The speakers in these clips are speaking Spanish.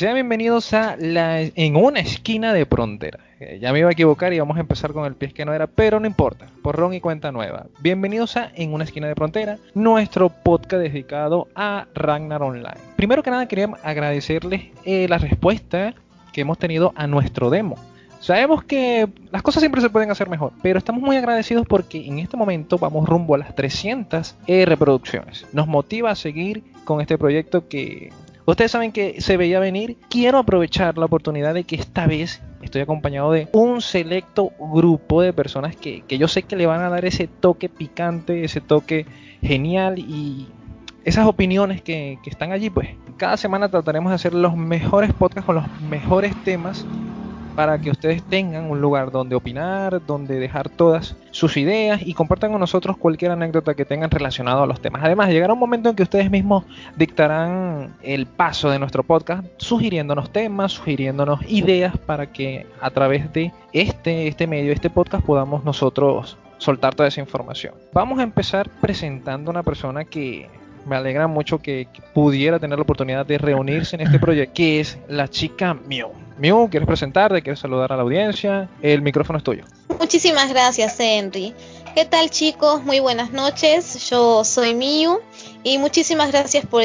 Sean bienvenidos a la en una esquina de frontera. Eh, Ya me iba a equivocar y vamos a empezar con el pie que no era, pero no importa. Porrón y cuenta nueva. Bienvenidos a En una esquina de frontera, nuestro podcast dedicado a Ragnar Online. Primero que nada quería agradecerles eh, la respuesta que hemos tenido a nuestro demo. Sabemos que las cosas siempre se pueden hacer mejor, pero estamos muy agradecidos porque en este momento vamos rumbo a las 300 eh, reproducciones. Nos motiva a seguir con este proyecto que ustedes saben que se veía venir. Quiero aprovechar la oportunidad de que esta vez estoy acompañado de un selecto grupo de personas que, que yo sé que le van a dar ese toque picante, ese toque genial y esas opiniones que, que están allí, pues cada semana trataremos de hacer los mejores podcasts con los mejores temas para que ustedes tengan un lugar donde opinar, donde dejar todas sus ideas y compartan con nosotros cualquier anécdota que tengan relacionado a los temas. Además, llegará un momento en que ustedes mismos dictarán el paso de nuestro podcast, sugiriéndonos temas, sugiriéndonos ideas para que a través de este, este medio, este podcast, podamos nosotros soltar toda esa información. Vamos a empezar presentando a una persona que me alegra mucho que, pudiera tener la oportunidad de reunirse en este proyecto, que es la chica Mew. Mew, ¿quieres presentarte? ¿Quieres saludar a la audiencia? El micrófono es tuyo. Muchísimas gracias, Henry. ¿Qué tal, chicos? Muy buenas noches. Yo soy Miyu y muchísimas gracias por,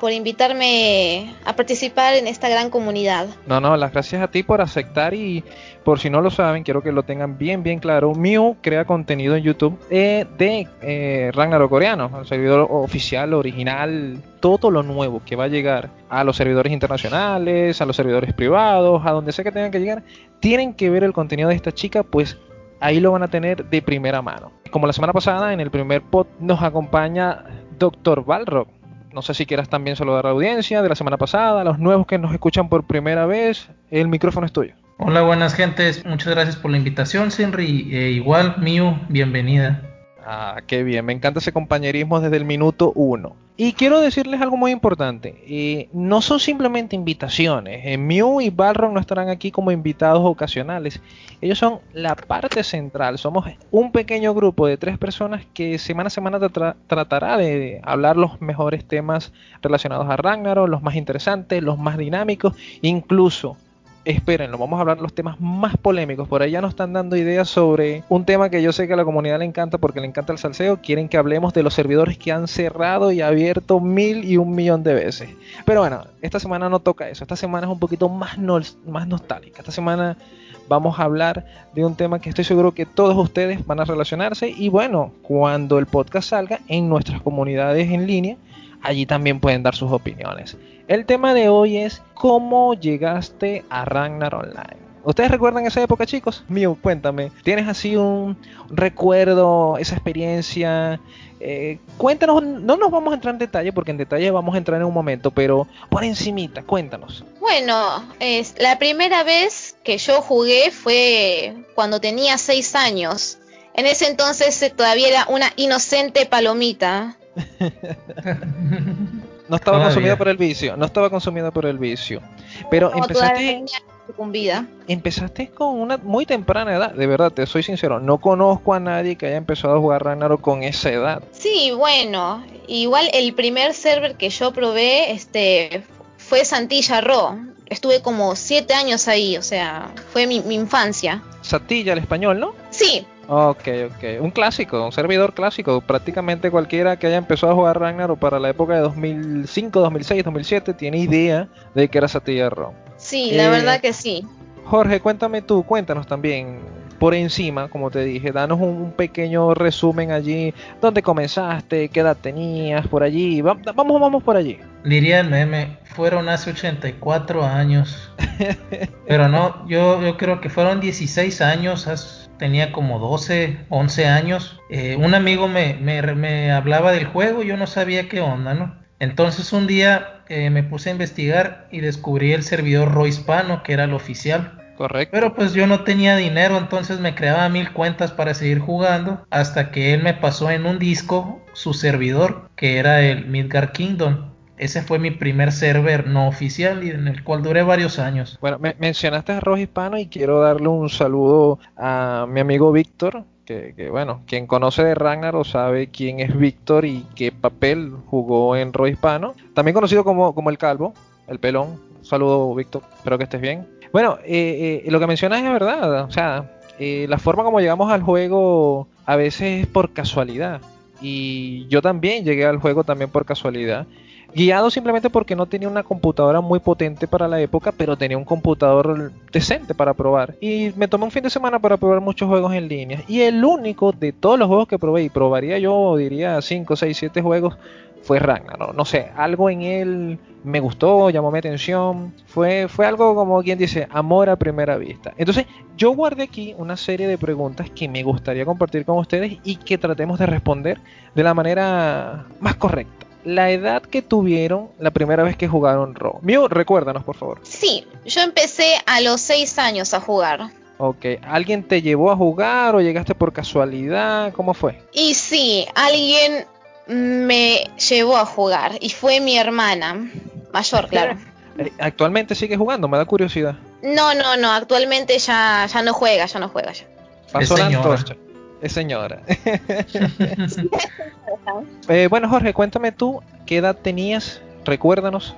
por invitarme a participar en esta gran comunidad. No, no, las gracias a ti por aceptar y por si no lo saben, quiero que lo tengan bien, bien claro. Mew crea contenido en YouTube eh, de eh, Ragnarok coreano, el servidor oficial, original, todo lo nuevo que va a llegar a los servidores internacionales, a los servidores privados, a donde sea que tengan que llegar, tienen que ver el contenido de esta chica, pues ahí lo van a tener de primera mano. Como la semana pasada, en el primer pod nos acompaña Dr. Balrog. No sé si quieras también saludar a la audiencia de la semana pasada, a los nuevos que nos escuchan por primera vez. El micrófono es tuyo. Hola, buenas gentes. Muchas gracias por la invitación, Senri. Eh, igual, Miu, bienvenida. Ah, qué bien. Me encanta ese compañerismo desde el minuto uno. Y quiero decirles algo muy importante. Eh, no son simplemente invitaciones. Eh, Mew y Balrog no estarán aquí como invitados ocasionales. Ellos son la parte central. Somos un pequeño grupo de tres personas que semana a semana tra tratará de hablar los mejores temas relacionados a Ragnarok, los más interesantes, los más dinámicos, incluso espérenlo, vamos a hablar los temas más polémicos. Por ahí ya nos están dando ideas sobre un tema que yo sé que a la comunidad le encanta porque le encanta el salseo. Quieren que hablemos de los servidores que han cerrado y abierto mil y un millón de veces. Pero bueno, esta semana no toca eso. Esta semana es un poquito más, no más nostálgica. Esta semana vamos a hablar de un tema que estoy seguro que todos ustedes van a relacionarse. Y bueno, cuando el podcast salga en nuestras comunidades en línea, allí también pueden dar sus opiniones. El tema de hoy es cómo llegaste a Ragnar Online. ¿Ustedes recuerdan esa época, chicos? Mío, cuéntame. ¿Tienes así un recuerdo, esa experiencia? Eh, cuéntanos, no nos vamos a entrar en detalle porque en detalle vamos a entrar en un momento, pero por encimita, cuéntanos. Bueno, es, la primera vez que yo jugué fue cuando tenía 6 años. En ese entonces eh, todavía era una inocente palomita. No estaba consumida por el vicio, no estaba consumida por el vicio. Pero no, empezaste sucumbida. Empezaste con una muy temprana edad, de verdad, te soy sincero, no conozco a nadie que haya empezado a jugar Ragnarok con esa edad. Sí, bueno, igual el primer server que yo probé este fue Santilla Ro. Estuve como siete años ahí, o sea, fue mi, mi infancia. Santilla, el español, ¿no? Sí, Ok, ok. Un clásico, un servidor clásico. Prácticamente cualquiera que haya empezado a jugar Ragnarok para la época de 2005, 2006, 2007 tiene idea de que era Satilla Rom. Sí, la eh, verdad que sí. Jorge, cuéntame tú, cuéntanos también por encima, como te dije, danos un, un pequeño resumen allí, dónde comenzaste, qué edad tenías, por allí, Va, vamos, vamos por allí. Diría el meme, fueron hace 84 años, pero no, yo, yo creo que fueron 16 años, hace, tenía como 12, 11 años, eh, un amigo me, me, me, hablaba del juego, yo no sabía qué onda, ¿no? Entonces un día eh, me puse a investigar y descubrí el servidor Ro Hispano, que era el oficial. Correcto. Pero pues yo no tenía dinero, entonces me creaba mil cuentas para seguir jugando, hasta que él me pasó en un disco su servidor, que era el Midgard Kingdom. Ese fue mi primer server no oficial y en el cual duré varios años. Bueno, me mencionaste a Rojo Hispano y quiero darle un saludo a mi amigo Víctor, que, bueno, quien conoce de Ragnarok sabe quién es Víctor y qué papel jugó en Rojo Hispano. También conocido como, como el Calvo, el pelón, saludo, Víctor. Espero que estés bien. Bueno, eh, eh, lo que mencionas es verdad. O sea, eh, la forma como llegamos al juego a veces es por casualidad. Y yo también llegué al juego también por casualidad. Guiado simplemente porque no tenía una computadora muy potente para la época, pero tenía un computador decente para probar. Y me tomé un fin de semana para probar muchos juegos en línea. Y el único de todos los juegos que probé, y probaría yo, diría 5, 6, 7 juegos, fue Ragnarok. No sé, algo en él me gustó, llamó mi atención. Fue, fue algo como quien dice, amor a primera vista. Entonces, yo guardé aquí una serie de preguntas que me gustaría compartir con ustedes y que tratemos de responder de la manera más correcta la edad que tuvieron la primera vez que jugaron Ro. Mío, recuérdanos, por favor. Sí, yo empecé a los 6 años a jugar. Ok, ¿alguien te llevó a jugar o llegaste por casualidad? ¿Cómo fue? Y sí, alguien me llevó a jugar y fue mi hermana mayor, claro. Eh, ¿Actualmente sigue jugando? Me da curiosidad. No, no, no, actualmente ya, ya no juega, ya no juega ya. Pasó la antorcha. Es señora. eh, bueno, Jorge, cuéntame tú, ¿qué edad tenías? Recuérdanos.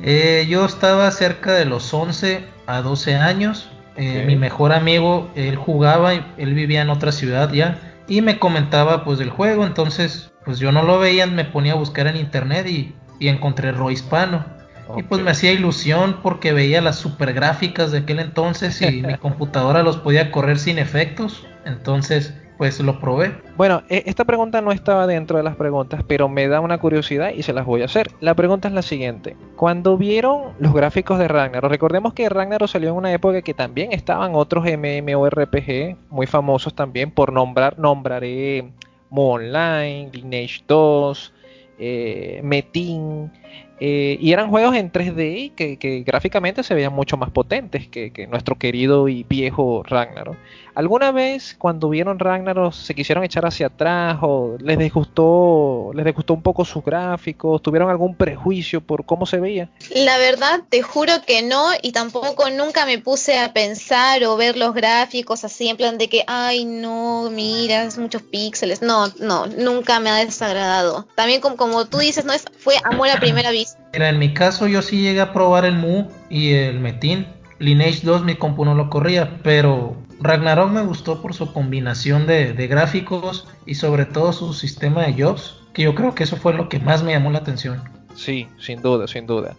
Eh, yo estaba cerca de los 11 a 12 años. Eh, okay. Mi mejor amigo, él jugaba, él vivía en otra ciudad ya, y me comentaba pues del juego, entonces pues yo no lo veía, me ponía a buscar en internet y, y encontré Ro Hispano. Okay. Y pues me hacía ilusión porque veía las super gráficas de aquel entonces y mi computadora los podía correr sin efectos. Entonces, pues lo probé. Bueno, e, esta pregunta no estaba dentro de las preguntas, pero me da una curiosidad y se las voy a hacer. La pregunta es la siguiente. Cuando vieron los gráficos de Ragnarok, recordemos que Ragnarok salió en una época que también estaban otros MMORPG muy famosos también, por nombrar, nombraré Mo Online, Lineage 2, eh, Metin, eh, y eran juegos en 3D que, gráficamente se veían mucho más potentes que, que, nuestro querido y viejo Ragnarok. ¿Alguna vez cuando vieron Ragnarok se quisieron echar hacia atrás o les disgustó, les disgustó un poco sus gráficos? ¿Tuvieron algún prejuicio por cómo se veía? La verdad, te juro que no y tampoco nunca me puse a pensar o ver los gráficos así en plan de que, ay no, miras muchos píxeles. No, no, nunca me ha desagradado. También como, como tú dices, no es, fue amor a primera vista. Mira, en mi caso yo sí llegué a probar el Mu y el Metin. Lineage 2 mi compu no lo corría, pero Ragnarok me gustó por su combinación de, de, gráficos y sobre todo su sistema de jobs, que yo creo que eso fue lo que más me llamó la atención. Sí, sin duda, sin duda.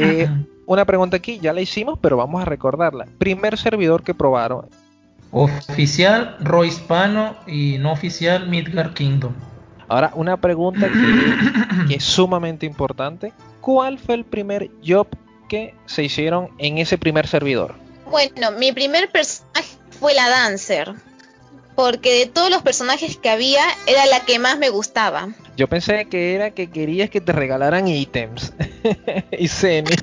eh, una pregunta aquí, ya la hicimos, pero vamos a recordarla. Primer servidor que probaron. Oficial, Ro Hispano y no oficial, Midgard Kingdom. Ahora, una pregunta que, que es sumamente importante. ¿Cuál fue el primer job que se hicieron en ese primer servidor? Bueno, mi primer personaje fue la Dancer. Porque de todos los personajes que había, era la que más me gustaba. Yo pensé que era que querías que te regalaran ítems. y Zeni.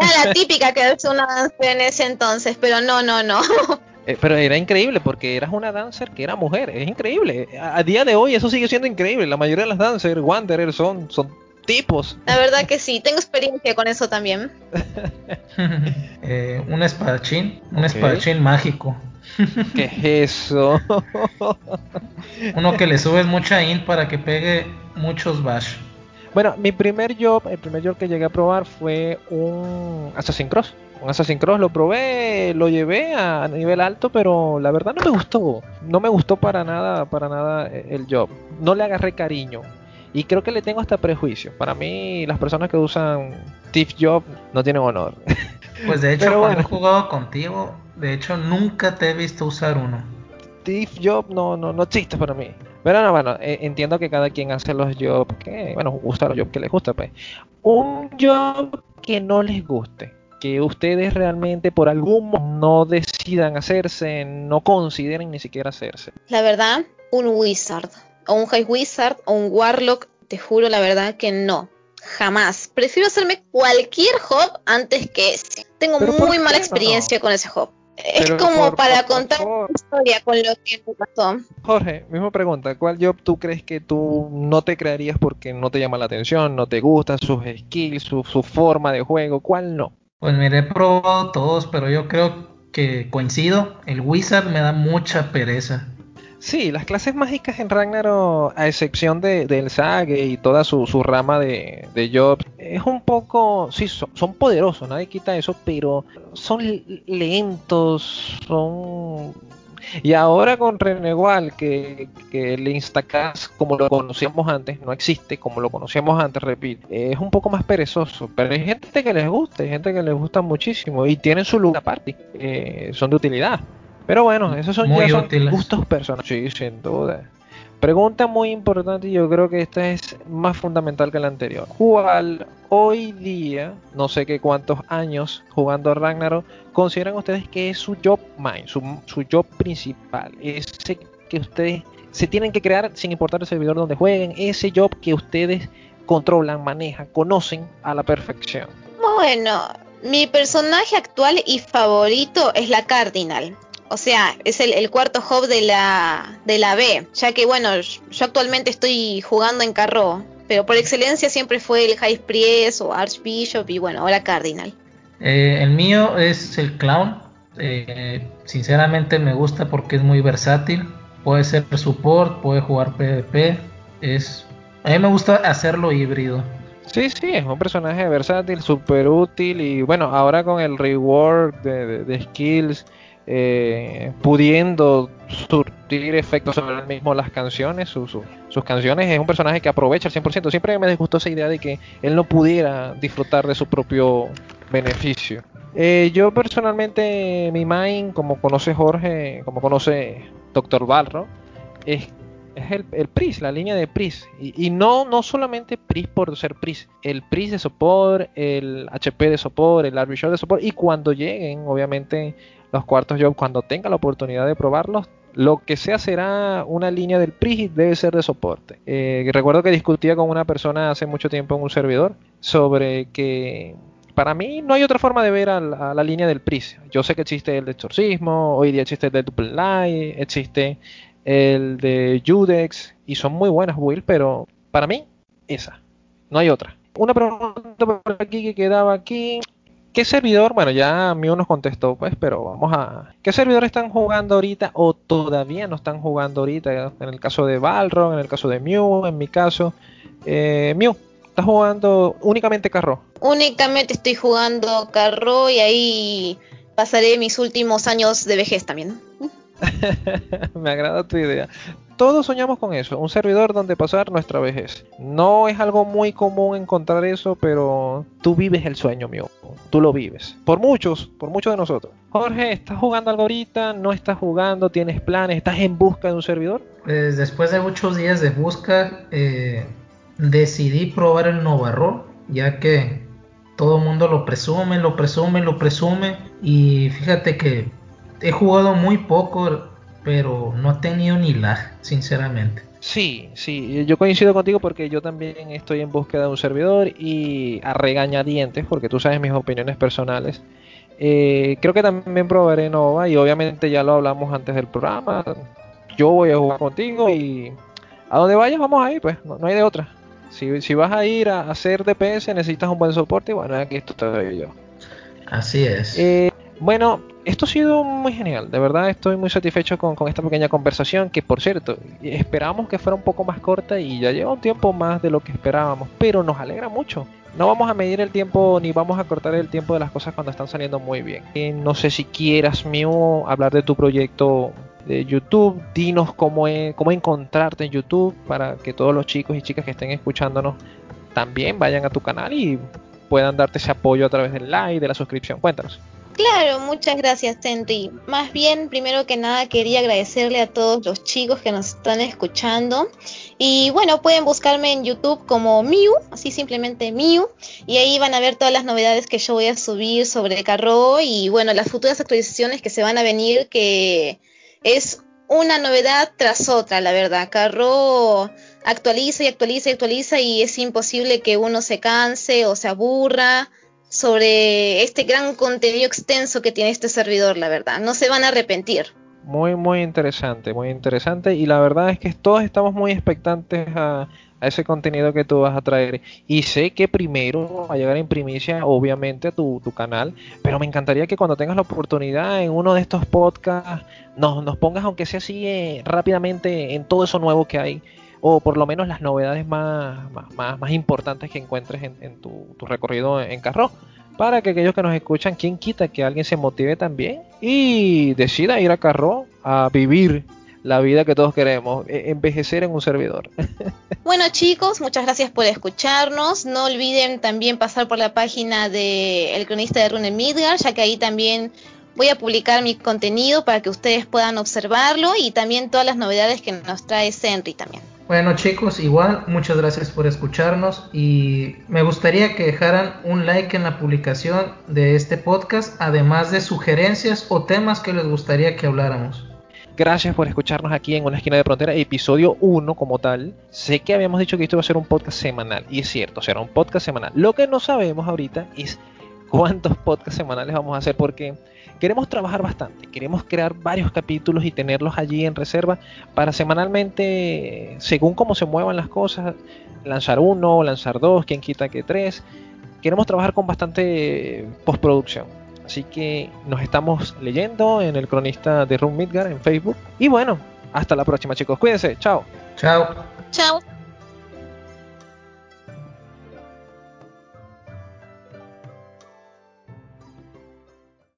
Era la típica que es una dancer en ese entonces, pero no, no, no. Eh, pero era increíble porque eras una dancer que era mujer. Es increíble. A, a, día de hoy eso sigue siendo increíble. La mayoría de las dancers, Wanderers, son, son tipos. La verdad que sí, tengo experiencia con eso también. eh, un espadachín, un okay. espadachín mágico. ¿Qué es eso? Uno que le subes mucha int para que pegue muchos bash. Bueno, mi primer job, el primer job que llegué a probar fue un Assassin's Cross. Un Assassin's Cross lo probé, lo llevé a nivel alto, pero la verdad no me gustó. No me gustó para nada, para nada el job. No le agarré cariño. Y creo que le tengo hasta prejuicio. Para mí, las personas que usan Thief Job no tienen honor. Pues de hecho, Pero cuando bueno. he jugado contigo, de hecho, nunca te he visto usar uno. Thief Job no, no, no existe para mí. Pero no, bueno, eh, entiendo que cada quien hace los jobs que, bueno, gusta los jobs que les gusta, pues. Un job que no les guste, que ustedes realmente por algún motivo no decidan hacerse, no consideren ni siquiera hacerse. La verdad, un wizard o un High Wizard o un Warlock, te juro la verdad que no. Jamás. Prefiero hacerme cualquier hop antes que ese. Tengo muy mala experiencia no? con ese hop. Es como por, para por, contar por una historia con lo que me pasó. Jorge, misma pregunta. ¿Cuál job tú crees que tú no te crearías porque no te llama la atención, no te gusta sus skills, su, su forma de juego? ¿Cuál no? Pues mire, he probado todos, pero yo creo que coincido. El Wizard me da mucha pereza. Sí, las clases mágicas en Ragnarok, a excepción de, del Sage y toda su, rama de, de Jobs, es un poco, sí, son, poderosos, nadie quita eso, pero son lentos, son... Y ahora con Renegual, que, que el Instacast, como lo conocíamos antes, no existe como lo conocíamos antes, repito, es un poco más perezoso, pero hay gente que les gusta, hay gente que les gusta muchísimo y tienen su lugar aparte, eh, son de utilidad. Pero bueno, esos son ya gustos personales. Sí, sin duda. Pregunta muy importante y yo creo que esta es más fundamental que la anterior. ¿Cuál hoy día, no sé qué cuántos años jugando a Ragnarok, consideran ustedes que es su job mind, su, su job principal? Ese que ustedes se tienen que crear sin importar el servidor donde jueguen, ese job que ustedes controlan, manejan, conocen a la perfección. Bueno, mi personaje actual y favorito es la Cardinal. O sea, es el, cuarto hub de la, de la B, ya que bueno, yo actualmente estoy jugando en Carro, pero por excelencia siempre fue el High Priest o Archbishop y bueno, ahora Cardinal. Eh, el mío es el Clown. Eh, sinceramente me gusta porque es muy versátil. Puede ser support, puede jugar PvP. Es, a mí me gusta hacerlo híbrido. Sí, sí, es un personaje versátil, súper útil y bueno, ahora con el reward de skills eh, pudiendo surtir efectos sobre él mismo las canciones, sus canciones. Es un personaje que aprovecha al 100%. Siempre me disgustó esa idea de que él no pudiera disfrutar de su propio beneficio. Eh, yo personalmente, mi mind, como conoce Jorge, como conoce Doctor Balro, es, es el, el, PRIS, la línea de PRIS. Y, no, no solamente PRIS por ser PRIS, el PRIS de soporte, el HP de soporte, el Arbitrar de soporte. Y cuando lleguen, obviamente, los cuartos yo cuando tenga la oportunidad de probarlos. Lo que sea será una línea del PRI debe ser de soporte. Eh, recuerdo que discutía con una persona hace mucho tiempo en un servidor sobre que para mí no hay otra forma de ver a la, línea del PRIS. Yo sé que existe el de exorcismo, hoy día existe el de Double Light, existe el de Judex y son muy buenas builds, pero para mí esa, no hay otra. Una pregunta por aquí que quedaba aquí. ¿Qué servidor? Bueno, ya Mew nos contestó, pues, pero vamos a. ¿Qué servidor están jugando ahorita o todavía no están jugando ahorita? En el caso de Balrog, en el caso de Mew, en mi caso. Eh, Mew, ¿estás jugando únicamente Carro? Únicamente estoy jugando Carro y ahí pasaré mis últimos años de vejez también. Me agrada tu idea todos soñamos con eso, un servidor donde pasar nuestra vejez. No es algo muy común encontrar eso, pero tú vives el sueño mío, tú lo vives. Por muchos, por muchos de nosotros. Jorge, ¿estás jugando algo ahorita? ¿No estás jugando? ¿Tienes planes? ¿Estás en busca de un servidor? Pues después de muchos días de busca, eh, decidí probar el Novarro, ya que todo el mundo lo presume, lo presume, lo presume. Y fíjate que he jugado muy poco pero no he tenido ni lag, sinceramente. Sí, sí, yo coincido contigo porque yo también estoy en búsqueda de un servidor y a regañadientes, porque tú sabes mis opiniones personales. Eh, creo que también probaré Nova y obviamente ya lo hablamos antes del programa. Yo voy a jugar contigo y a donde vayas vamos a ir, pues no, hay de otra. Si, si, vas a ir a hacer DPS necesitas un buen soporte y bueno, aquí esto te yo. Así es. Eh, bueno, esto ha sido muy genial, de verdad estoy muy satisfecho con, esta pequeña conversación que por cierto esperábamos que fuera un poco más corta y ya lleva un tiempo más de lo que esperábamos, pero nos alegra mucho. No vamos a medir el tiempo ni vamos a cortar el tiempo de las cosas cuando están saliendo muy bien. Eh, no sé si quieras, mío, hablar de tu proyecto de YouTube, dinos cómo, cómo encontrarte en YouTube para que todos los chicos y chicas que estén escuchándonos también vayan a tu canal y puedan darte ese apoyo a través del like, de la suscripción. Cuéntanos. Claro, muchas gracias, Henry. Más bien, primero que nada, quería agradecerle a todos los chicos que nos están escuchando. Y bueno, pueden buscarme en YouTube como Miu, así simplemente Miu. Y ahí van a ver todas las novedades que yo voy a subir sobre Carro y bueno, las futuras actualizaciones que se van a venir, que es una novedad tras otra, la verdad. Carro actualiza y actualiza y actualiza y es imposible que uno se canse o se aburra sobre este gran contenido extenso que tiene este servidor, la verdad. No se van a arrepentir. Muy, muy interesante, muy interesante. Y la verdad es que todos estamos muy expectantes a, ese contenido que tú vas a traer. Y sé que primero va a llegar en primicia, obviamente, a tu, canal. Pero me encantaría que cuando tengas la oportunidad en uno de estos podcasts, nos, nos pongas, aunque sea así, eh, rápidamente en todo eso nuevo que hay. O por lo menos las novedades más, más, más, importantes que encuentres en, tu, tu, recorrido en carro para que aquellos que nos escuchan, quien quita que alguien se motive también y decida ir a Carro a vivir la vida que todos queremos, e, envejecer en un servidor. Bueno chicos, muchas gracias por escucharnos. No olviden también pasar por la página de El Cronista de Rune Midgar, ya que ahí también voy a publicar mi contenido para que ustedes puedan observarlo y también todas las novedades que nos trae Senri también. Bueno chicos, igual muchas gracias por escucharnos y me gustaría que dejaran un like en la publicación de este podcast, además de sugerencias o temas que les gustaría que habláramos. Gracias por escucharnos aquí en Una Esquina de Frontera, episodio 1 como tal. Sé que habíamos dicho que esto iba a ser un podcast semanal, y es cierto, será un podcast semanal. Lo que no sabemos ahorita es cuántos podcasts semanales vamos a hacer porque queremos trabajar bastante, queremos crear varios capítulos y tenerlos allí en reserva para semanalmente, según cómo se muevan las cosas, lanzar uno, lanzar dos, quien quita que tres. Queremos trabajar con bastante postproducción. Así que nos estamos leyendo en el cronista de Room Midgar en Facebook. Y bueno, hasta la próxima chicos. Cuídense. Chao. Chao. Chao.